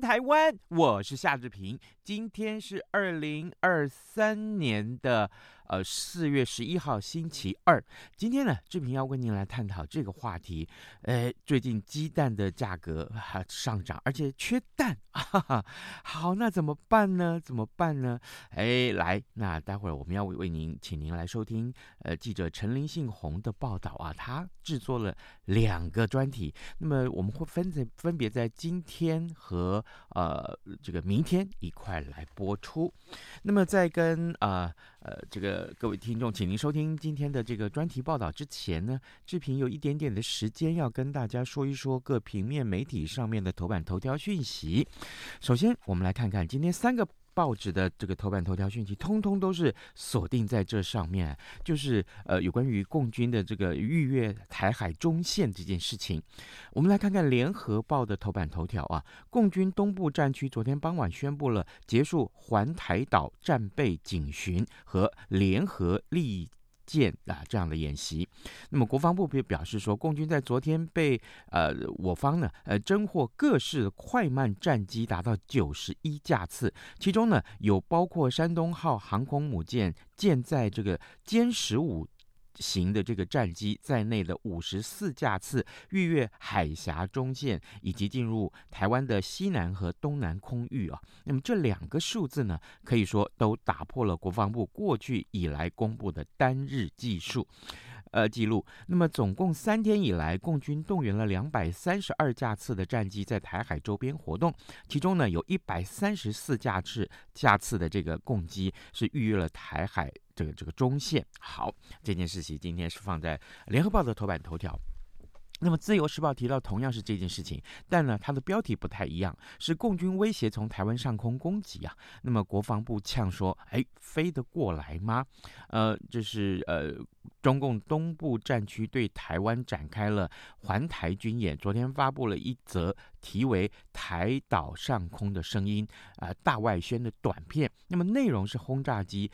台湾，我是夏志平，今天是二零二三年的。呃，四月十一号星期二，今天呢，志平要跟您来探讨这个话题。呃，最近鸡蛋的价格还上涨，而且缺蛋，哈哈。好，那怎么办呢？怎么办呢？哎，来，那待会儿我们要为您，请您来收听呃记者陈林信宏的报道啊，他制作了两个专题，那么我们会分在分别在今天和呃这个明天一块来播出。那么在跟。呃呃，这个呃各位听众，请您收听今天的这个专题报道之前呢，志平有一点点的时间要跟大家说一说各平面媒体上面的头版头条讯息。首先，我们来看看今天三个。报纸的这个头版头条讯息，通通都是锁定在这上面，就是呃有关于共军的这个逾越台海中线这件事情。我们来看看联合报的头版头条啊，共军东部战区昨天傍晚宣布了结束环台岛战备警巡和联合利舰啊，这样的演习，那么国防部表示说，共军在昨天被呃我方呢呃侦获各式快慢战机达到九十一架次，其中呢有包括山东号航空母舰舰载这个歼十五。型的这个战机在内的五十四架次逾越海峡中线，以及进入台湾的西南和东南空域啊，那么这两个数字呢，可以说都打破了国防部过去以来公布的单日技术。呃，记录。那么，总共三天以来，共军动员了两百三十二架次的战机在台海周边活动，其中呢，有一百三十四架次架次的这个共机是逾越了台海这个这个中线。好，这件事情今天是放在联合报的头版头条。那么，《自由时报》提到同样是这件事情，但呢，它的标题不太一样，是共军威胁从台湾上空攻击啊。那么，国防部呛说：“哎，飞得过来吗？”呃，就是呃，中共东部战区对台湾展开了环台军演，昨天发布了一则题为《台岛上空的声音》啊、大外宣的短片。那么，内容是轰炸机。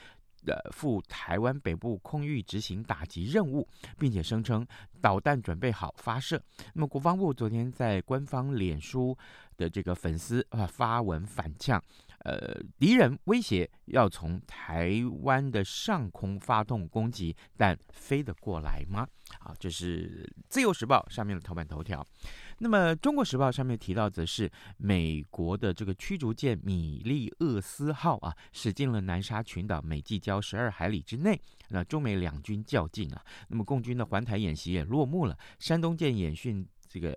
呃，赴台湾北部空域执行打击任务，并且声称导弹准备好发射。那么，国防部昨天在官方脸书的这个粉丝啊发文反呛，呃，敌人威胁要从台湾的上空发动攻击，但飞得过来吗？啊，这是自由时报上面的头版头条。那么，《中国时报》上面提到的是美国的这个驱逐舰“米利厄斯号”啊，驶进了南沙群岛美济礁十二海里之内。那中美两军较劲啊，那么共军的环台演习也落幕了。山东舰演训这个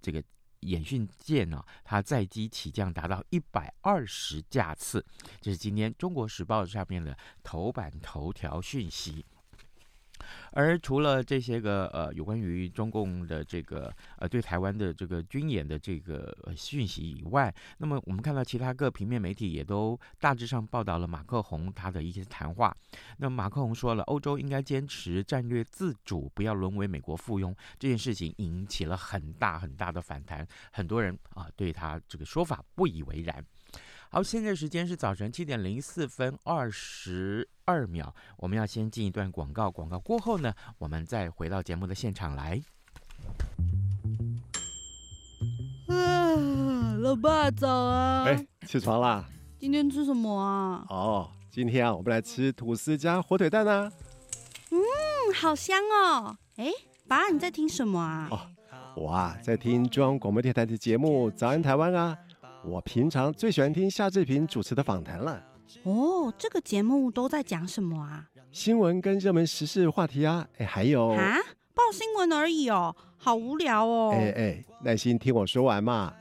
这个演训舰呢，它载机起降达到一百二十架次。这是今天《中国时报》上面的头版头条讯息。而除了这些个呃有关于中共的这个呃对台湾的这个军演的这个讯息以外，那么我们看到其他各平面媒体也都大致上报道了马克宏他的一些谈话。那么马克宏说了，欧洲应该坚持战略自主，不要沦为美国附庸。这件事情引起了很大很大的反弹，很多人啊对他这个说法不以为然。好，现在时间是早晨七点零四分二十二秒，我们要先进一段广告，广告过后呢，我们再回到节目的现场来。啊，老爸早啊！哎，起床啦！今天吃什么啊？哦，今天啊，我们来吃吐司加火腿蛋啊。嗯，好香哦！哎，爸，你在听什么啊？哦，我啊，在听中央广播电台的节目《早安台湾》啊。我平常最喜欢听夏志平主持的访谈了。哦，这个节目都在讲什么啊？新闻跟热门时事话题啊，哎，还有啊，报新闻而已哦，好无聊哦。哎哎，耐心听我说完嘛。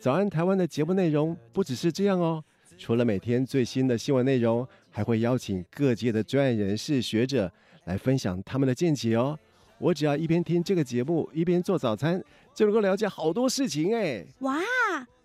早安台湾的节目内容不只是这样哦，除了每天最新的新闻内容，还会邀请各界的专业人士、学者来分享他们的见解哦。我只要一边听这个节目，一边做早餐，就能够了解好多事情哎。哇，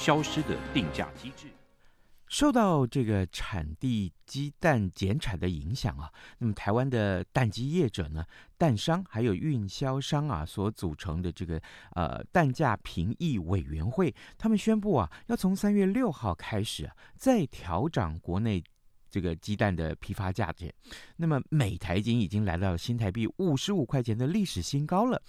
消失的定价机制，受到这个产地鸡蛋减产的影响啊，那么台湾的蛋鸡业者呢，蛋商还有运销商啊所组成的这个呃蛋价评议委员会，他们宣布啊，要从三月六号开始啊，再调涨国内这个鸡蛋的批发价钱，那么每台斤已经来到新台币五十五块钱的历史新高了。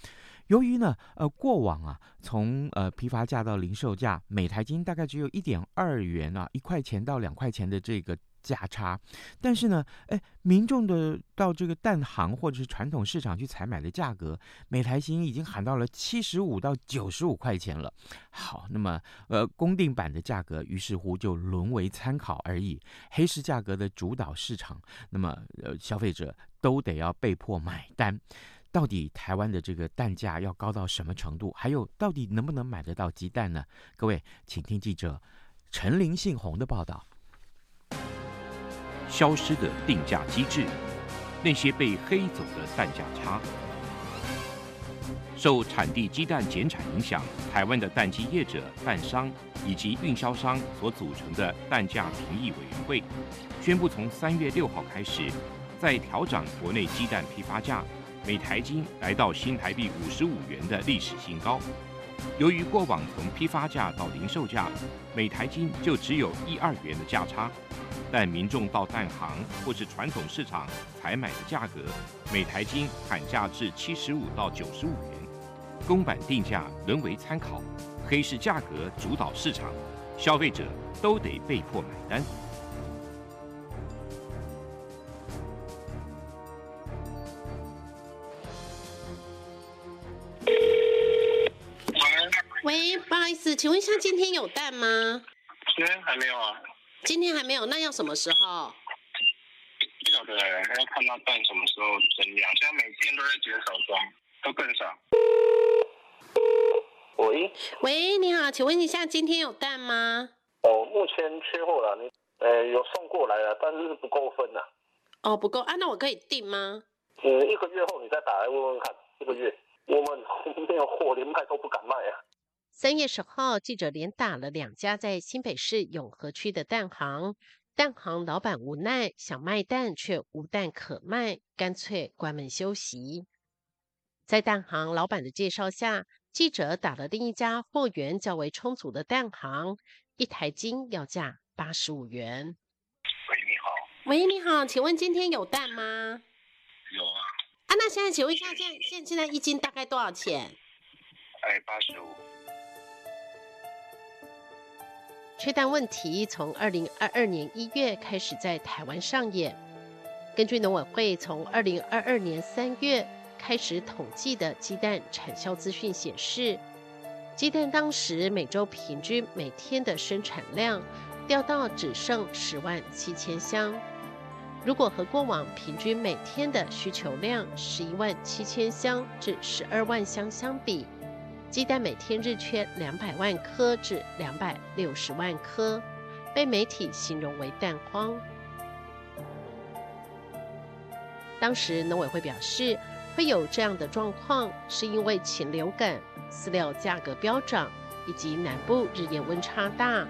由于呢，呃，过往啊，从呃批发价到零售价，每台斤大概只有一点二元啊，一块钱到两块钱的这个价差。但是呢，哎，民众的到这个蛋行或者是传统市场去采买的价格，每台斤已经喊到了七十五到九十五块钱了。好，那么呃，公定版的价格于是乎就沦为参考而已，黑市价格的主导市场，那么呃，消费者都得要被迫买单。到底台湾的这个蛋价要高到什么程度？还有，到底能不能买得到鸡蛋呢？各位，请听记者陈林信宏的报道。消失的定价机制，那些被黑走的蛋价差。受产地鸡蛋减产影响，台湾的蛋鸡业者、蛋商以及运销商所组成的蛋价评议委员会，宣布从三月六号开始，再调涨国内鸡蛋批发价。每台斤来到新台币五十五元的历史新高。由于过往从批发价到零售价，每台斤就只有一二元的价差，但民众到蛋行或是传统市场采买的价格，每台斤喊价至七十五到九十五元，公版定价沦为参考，黑市价格主导市场，消费者都得被迫买单。喂，不好意思，请问一下，今天有蛋吗？今天还没有啊。今天还没有，那要什么时候？不晓得，还要看到蛋什么时候增量。现在每天都在减少装，都更少。喂，喂，你好，请问一下，今天有蛋吗？哦，目前缺货了，你呃有送过来了，但是不够分呐。哦，不够啊，那我可以订吗？嗯，一个月后你再打来问问看，一个月我们没有货，连卖都不敢卖啊。三月十号，记者连打了两家在新北市永和区的蛋行，蛋行老板无奈想卖蛋却无蛋可卖，干脆关门休息。在蛋行老板的介绍下，记者打了另一家货源较为充足的蛋行，一台斤要价八十五元。喂，你好。喂，你好，请问今天有蛋吗？有啊。啊，那现在请问一下，现现现在一斤大概多少钱？哎，八十五。缺蛋问题从二零二二年一月开始在台湾上演。根据农委会从二零二二年三月开始统计的鸡蛋产销资讯显示，鸡蛋当时每周平均每天的生产量掉到只剩十万七千箱。如果和过往平均每天的需求量十一万七千箱至十二万箱相比，鸡蛋每天日缺两百万颗至两百六十万颗，被媒体形容为蛋荒。当时农委会表示，会有这样的状况，是因为禽流感、饲料价格飙涨，以及南部日夜温差大，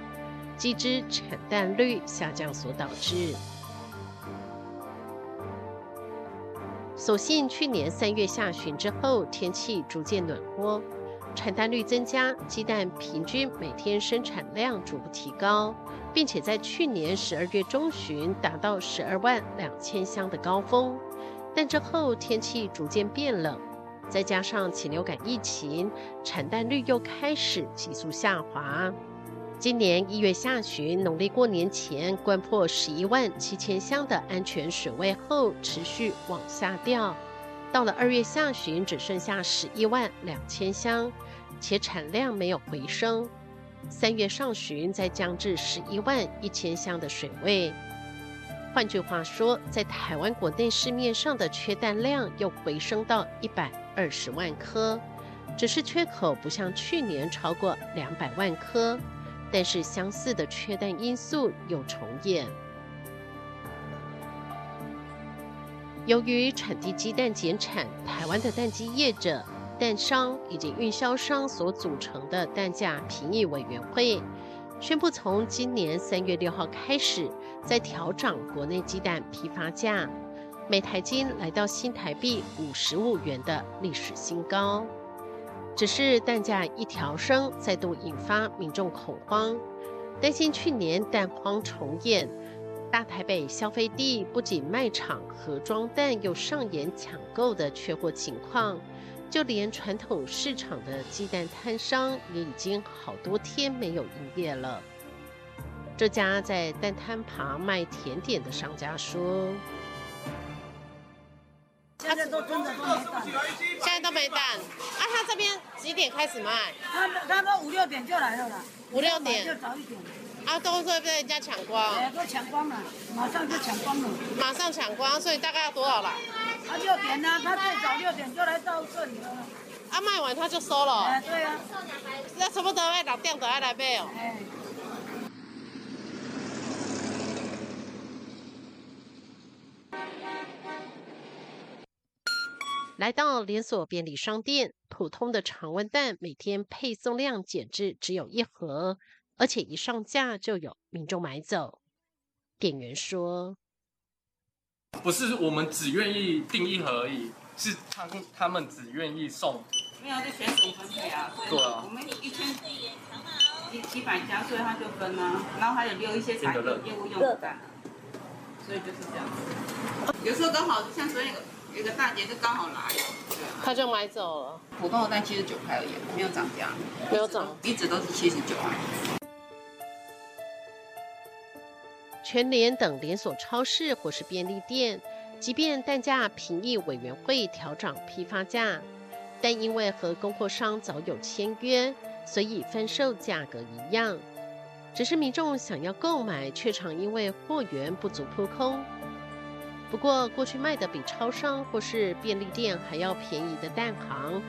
鸡只产蛋率下降所导致。所幸去年三月下旬之后，天气逐渐暖和，产蛋率增加，鸡蛋平均每天生产量逐步提高，并且在去年十二月中旬达到十二万两千箱的高峰。但之后天气逐渐变冷，再加上禽流感疫情，产蛋率又开始急速下滑。今年一月下旬，农历过年前关破十一万七千箱的安全水位后，持续往下掉。到了二月下旬，只剩下十一万两千箱，且产量没有回升。三月上旬再降至十一万一千箱的水位。换句话说，在台湾国内市面上的缺蛋量又回升到一百二十万颗，只是缺口不像去年超过两百万颗。但是相似的缺蛋因素又重演。由于产地鸡蛋减产，台湾的蛋鸡业者、蛋商以及运销商所组成的蛋价评议委员会，宣布从今年三月六号开始，再调涨国内鸡蛋批发价，每台斤来到新台币五十五元的历史新高。只是蛋价一调升，再度引发民众恐慌，担心去年蛋荒重演。大台北消费地不仅卖场盒装蛋又上演抢购的缺货情况，就连传统市场的鸡蛋摊商也已经好多天没有营业了。这家在蛋摊旁卖甜点的商家说。现在都真的都没蛋，现在都没蛋。啊，他这边几点开始卖？他他们五六点就来了啦，五六点就早一点。啊，都会被人家抢光。哎，都抢光了，马上就抢光了。马上抢光，所以大概要多少了？他六点呢、啊，他最早六点就来到这里了。啊，卖完他就收了。哎，对啊。那差不多要六点就要来买哦。哎来到连锁便利商店，普通的常温蛋每天配送量减至只有一盒，而且一上架就有民众买走。店员说：“不是我们只愿意订一盒而已，是他他们只愿意送。没有就选手分配啊，对啊，我们一千一七百家，所以他就分啊，然后还有留一些产品业务用的蛋，所以就是这样子。有时候刚好像昨天那个。”有个大姐就刚好来，他就买走了。普通的蛋七十九块而已，没有涨价，没有涨，一直都是七十九啊。全联等连锁超市或是便利店，即便蛋价评议委员会调涨批发价，但因为和供货商早有签约，所以分售价格一样。只是民众想要购买，却常因为货源不足扑空。不过，过去卖的比超商或是便利店还要便宜的蛋行，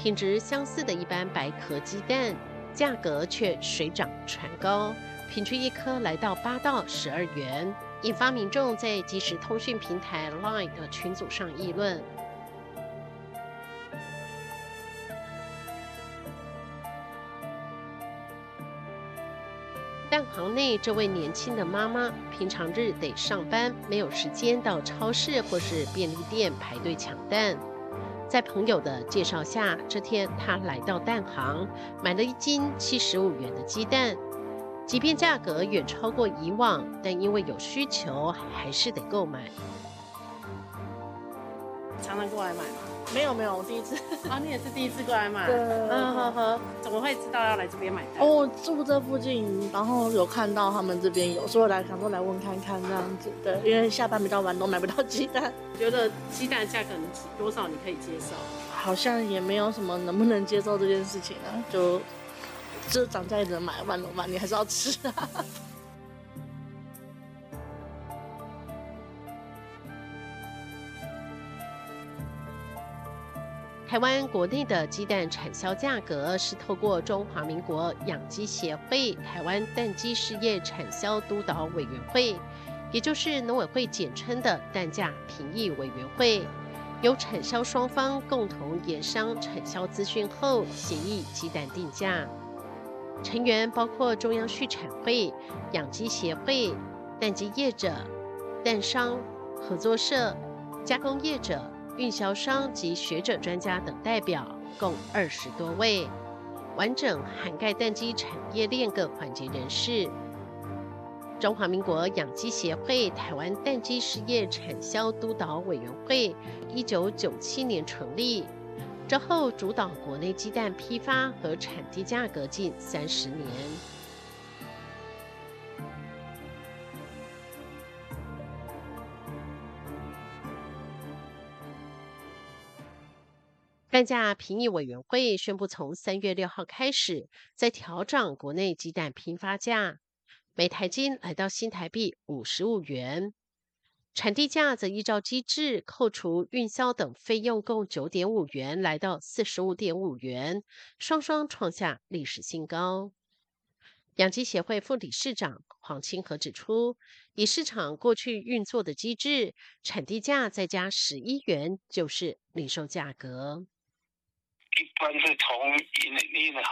品质相似的一般白壳鸡蛋，价格却水涨船高，平均一颗来到八到十二元，引发民众在即时通讯平台 LINE 的群组上议论。蛋行内这位年轻的妈妈，平常日得上班，没有时间到超市或是便利店排队抢蛋。在朋友的介绍下，这天她来到蛋行，买了一斤七十五元的鸡蛋。即便价格远超过以往，但因为有需求，还是得购买。常常过来买吗？没有没有，我第一次。啊，你也是第一次过来买？对。嗯呵呵，怎么会知道要来这边买单？哦，我住这附近，然后有看到他们这边有，所以来想说来问看看这样子。对，因为下班比较晚，都买不到鸡蛋。觉得鸡蛋价格多少你可以接受？好像也没有什么能不能接受这件事情啊，就就涨价也只能买，万怎么办？你还是要吃啊。台湾国内的鸡蛋产销价格是透过中华民国养鸡协会台湾蛋鸡事业产销督导委员会，也就是农委会简称的蛋价评议委员会，由产销双方共同研商产销资讯后协议鸡蛋定价。成员包括中央畜产会、养鸡协会、蛋鸡业者、蛋商合作社、加工业者、运销商及学者专家等代表，共二十多位，完整涵盖蛋鸡产业链各环节人士。中华民国养鸡协会台湾蛋鸡事业产销督导委员会，一九九七年成立。之后主导国内鸡蛋批发和产地价格近三十年。蛋价评议委员会宣布，从三月六号开始再调整国内鸡蛋批发价，每台斤来到新台币五十五元。产地价则依照机制扣除运销等费用，共九点五元，来到四十五点五元，双双创下历史新高。养鸡协会副理事长黄清和指出，以市场过去运作的机制，产地价再加十一元就是零售价格。一般是从因因好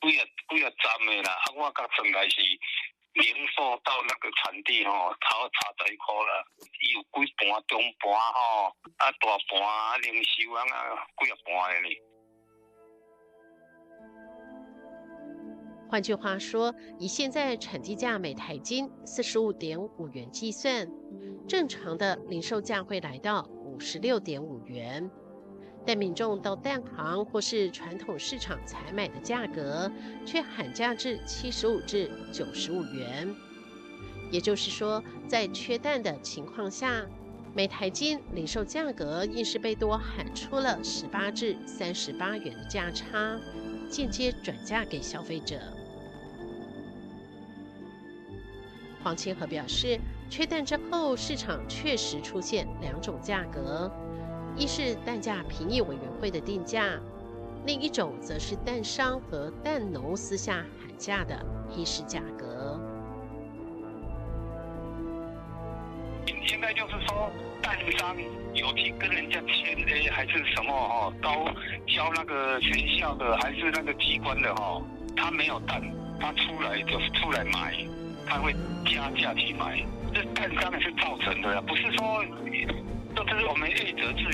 几啊几啊站的啦，啊，我甲算来是。零售到那个产地吼，差差十块了。有几盘中盘吼，啊大盘啊零售啊，几啊盘的哩。换句话说，以现在产地价每台斤四十五点五元计算，正常的零售价会来到五十六点五元。但民众到蛋行或是传统市场采买的价格，却喊价至七十五至九十五元。也就是说，在缺蛋的情况下，每台斤零售价格硬是被多喊出了十八至三十八元的价差，间接转嫁给消费者。黄清和表示，缺蛋之后，市场确实出现两种价格。一是蛋价评议委员会的定价，另一种则是蛋商和蛋农私下喊价的黑市价格。现在就是说，蛋商有去跟人家签的，还是什么哦？高交那个学校的，还是那个机关的哈？他没有蛋，他出来就是出来买，他会加价去买。这蛋商是造成的，不是说。这是我们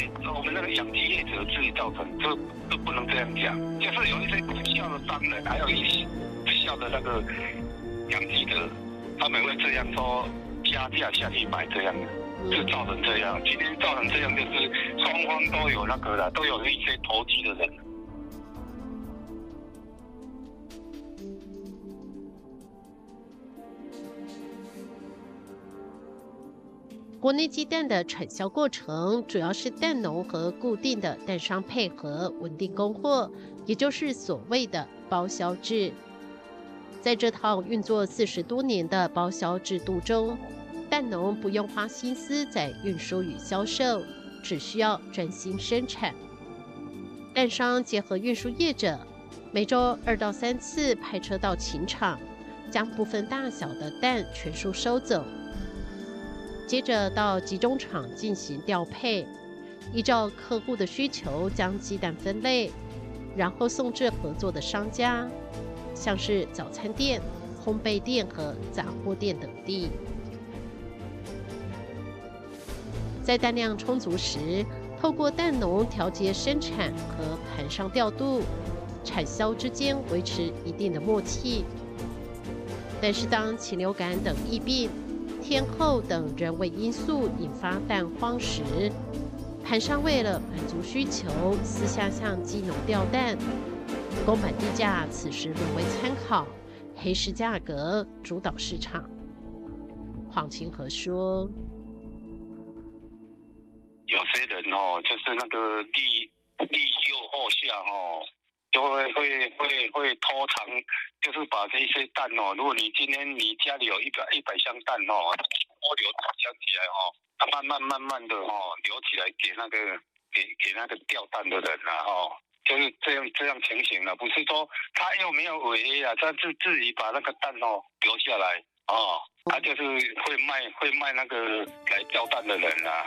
业者自己，我们那个养鸡业者自己造成，这都不能这样讲。就是有一些不孝的商人，还有一些不孝的那个养鸡者，他们会这样说，加价下去买这样的，就造成这样。今天造成这样，就是双方都有那个了，都有一些投机的人。国内鸡蛋的产销过程，主要是蛋农和固定的蛋商配合稳定供货，也就是所谓的包销制。在这套运作四十多年的包销制度中，蛋农不用花心思在运输与销售，只需要专心生产。蛋商结合运输业者，每周二到三次派车到禽场，将部分大小的蛋全数收走。接着到集中场进行调配，依照客户的需求将鸡蛋分类，然后送至合作的商家，像是早餐店、烘焙店和杂货店等地。在蛋量充足时，透过蛋农调节生产和盘商调度，产销之间维持一定的默契。但是当禽流感等疫病，天候等人为因素引发蛋荒时，盘商为了满足需求，私下向鸡农调蛋，公版地价此时沦为参考，黑市价格主导市场。黄清和说：“有些人哦，就是那个利利诱惑下哦。”就会会会会偷藏，就是把这些蛋哦，如果你今天你家里有一百一百箱蛋哦，多留起来哦，慢慢慢慢的哦留起来给那个给给那个钓蛋的人了哦，就是这样这样情形了，不是说他又没有违约啊，他自自己把那个蛋哦留下来哦，他就是会卖会卖那个来钓蛋的人啊。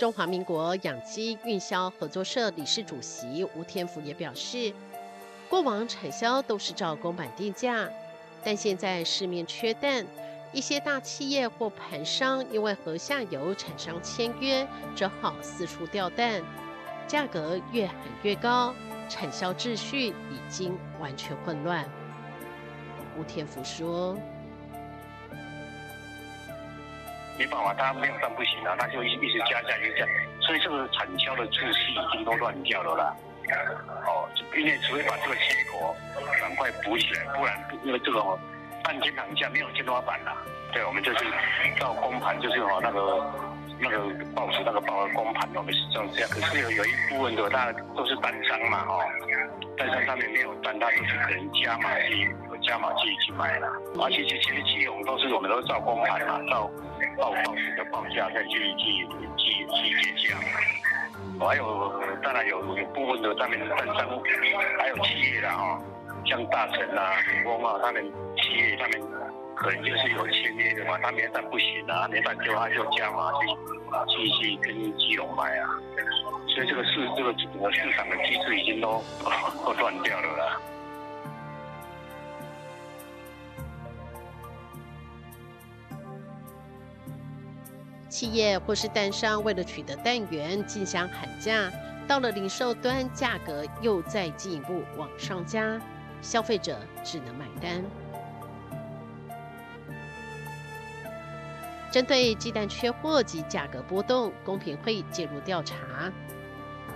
中华民国养鸡运销合作社理事主席吴天福也表示，过往产销都是照公版定价，但现在市面缺蛋，一些大企业或盘商因为和下游厂商签约，只好四处调蛋，价格越喊越高，产销秩序已经完全混乱。吴天福说。没办法，他没有蛋不行啊，他就一一直加价，一直加，所以这个产销的秩序已经都乱掉了啦。哦，因为除非把这个缺口赶快补起来，不然因为这个半天堂价没有天花板啦。对，我们就是照公盘，就是哦那个那个报纸那个报的公盘，我们是这样这样。可是有有一部分的，大家都是单商嘛，哦，单商上面没有单，他就是可能加码去有加码去去买了。而且其实其实我们都是我们都是照公盘嘛，照。报报纸的报价再去去去去结价，还有当然有有部分的他们的单商，还有企业的哈，像大成啊、鼎丰啊，他们企业他们可能就是有签约的嘛，他没单不行啊，没单就他就加码去去去跟基隆卖啊，所以这个市这个整个市场的机制已经都都断掉了啦。企业或是蛋商为了取得蛋源，竞相喊价，到了零售端，价格又再进一步往上加，消费者只能买单。针对鸡蛋缺货及价格波动，公平会介入调查。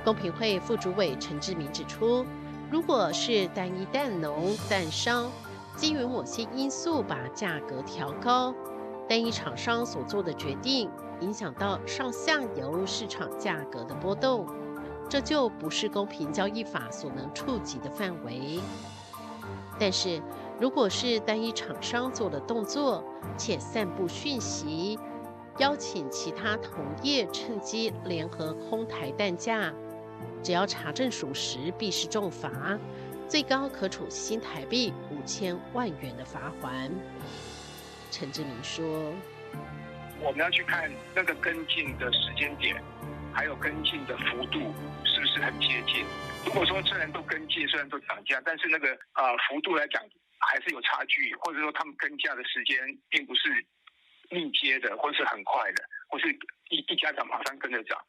公平会副主委陈志明指出，如果是单一蛋农、蛋商基于某些因素把价格调高，单一厂商所做的决定。影响到上下游市场价格的波动，这就不是公平交易法所能触及的范围。但是，如果是单一厂商做的动作，且散布讯息，邀请其他同业趁机联合哄抬蛋价，只要查证属实，必是重罚，最高可处新台币五千万元的罚锾。陈志明说。我们要去看那个跟进的时间点，还有跟进的幅度是不是很接近。如果说虽然都跟进，虽然都涨价，但是那个呃幅度来讲还是有差距，或者说他们跟价的时间并不是密接的，或是很快的，或是一一家涨马上跟着涨，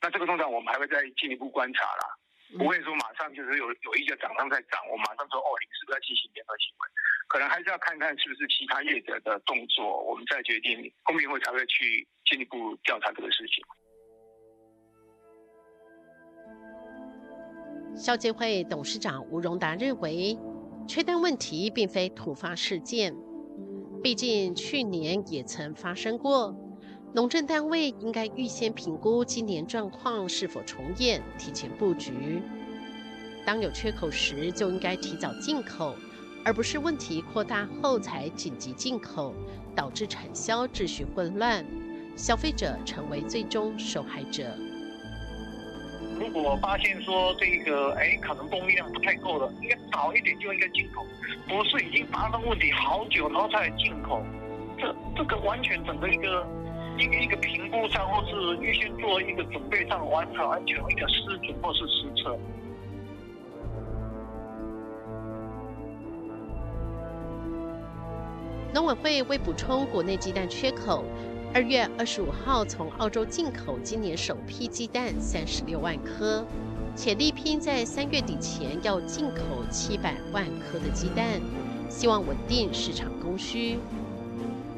那这个通常我们还会再进一步观察啦。不会说马上就是有有一个厂商在涨，我马上说哦，你是不是要进行联合行为？可能还是要看看是不是其他业者的动作，我们再决定公平会才会去进一步调查这个事情。消基会董事长吴荣达认为，缺单问题并非突发事件，毕竟去年也曾发生过。农政单位应该预先评估今年状况是否重演，提前布局。当有缺口时，就应该提早进口，而不是问题扩大后才紧急进口，导致产销秩序混乱，消费者成为最终受害者。如果发现说这个哎，可能供应量不太够了，应该早一点就应该进口，不是已经发生问题好久然后才进口，这这个完全整个一个。一个一个评估上，或是预先做一个准备上，完全完全一个失准或是实测。农委会为补充国内鸡蛋缺口，二月二十五号从澳洲进口今年首批鸡蛋三十六万颗，且力拼在三月底前要进口七百万颗的鸡蛋，希望稳定市场供需。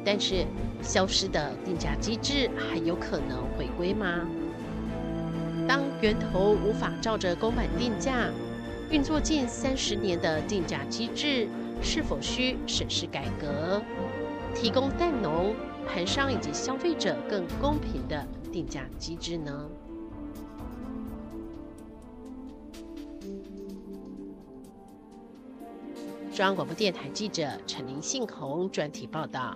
但是，消失的定价机制还有可能回归吗？当源头无法照着公版定价，运作近三十年的定价机制是否需审视改革，提供蛋农、盘商以及消费者更公平的定价机制呢？中央广播电台记者陈林信宏专题报道。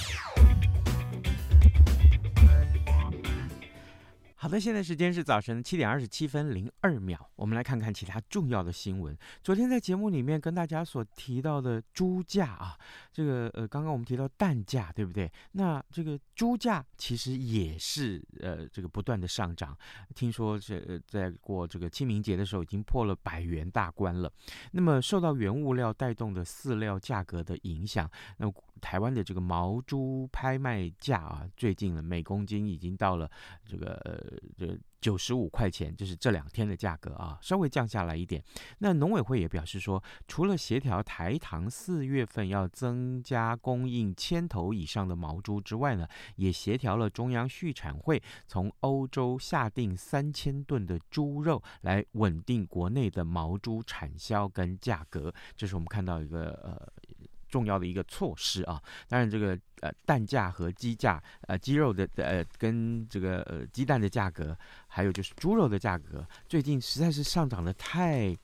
的，现在时间是早晨七点二十七分零二秒。我们来看看其他重要的新闻。昨天在节目里面跟大家所提到的猪价啊，这个呃，刚刚我们提到蛋价，对不对？那这个猪价其实也是呃，这个不断的上涨。听说这在过这个清明节的时候，已经破了百元大关了。那么受到原物料带动的饲料价格的影响，那台湾的这个毛猪拍卖价啊，最近呢每公斤已经到了这个呃。这九十五块钱，就是这两天的价格啊，稍微降下来一点。那农委会也表示说，除了协调台糖四月份要增加供应千头以上的毛猪之外呢，也协调了中央畜产会从欧洲下订三千吨的猪肉，来稳定国内的毛猪产销跟价格。这是我们看到一个呃。重要的一个措施啊，当然这个呃蛋价和鸡价呃鸡肉的呃跟这个呃鸡蛋的价格，还有就是猪肉的价格，最近实在是上涨的太。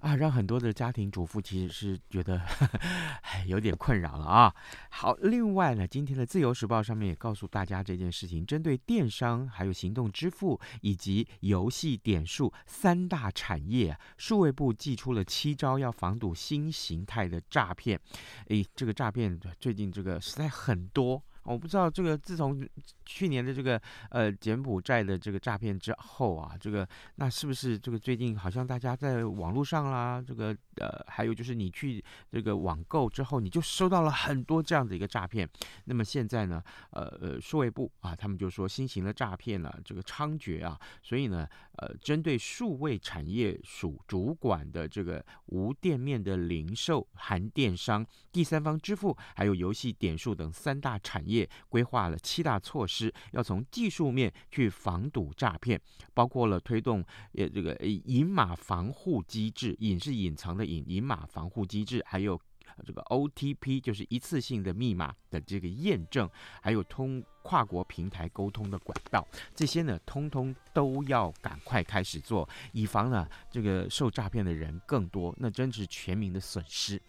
啊，让很多的家庭主妇其实是觉得呵呵有点困扰了啊。好，另外呢，今天的《自由时报》上面也告诉大家这件事情，针对电商、还有行动支付以及游戏点数三大产业，数位部祭出了七招，要防堵新形态的诈骗。诶，这个诈骗最近这个实在很多。我不知道这个自从去年的这个呃柬埔寨的这个诈骗之后啊，这个那是不是这个最近好像大家在网络上啦，这个呃还有就是你去这个网购之后，你就收到了很多这样的一个诈骗。那么现在呢，呃呃，数位部啊，他们就说新型的诈骗呢，这个猖獗啊，所以呢，呃，针对数位产业署主管的这个无店面的零售、含电商、第三方支付，还有游戏点数等三大产业。规划了七大措施，要从技术面去防堵诈骗，包括了推动呃这个隐码防护机制，隐是隐藏的隐，隐码防护机制，还有这个 OTP 就是一次性的密码的这个验证，还有通。跨国平台沟通的管道，这些呢，通通都要赶快开始做，以防呢这个受诈骗的人更多，那真是全民的损失。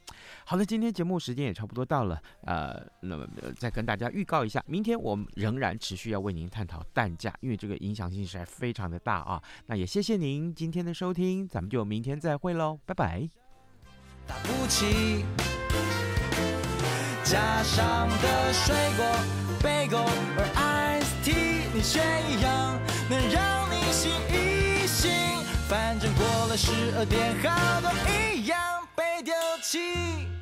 好了，今天节目时间也差不多到了，呃，那么再跟大家预告一下，明天我们仍然持续要为您探讨蛋价，因为这个影响性实在非常的大啊。那也谢谢您今天的收听，咱们就明天再会喽，拜拜。打不起，加上的水果。贝果而 Ice Tea，你选一样能让你醒一醒。反正过了十二点，好多一样被丢弃。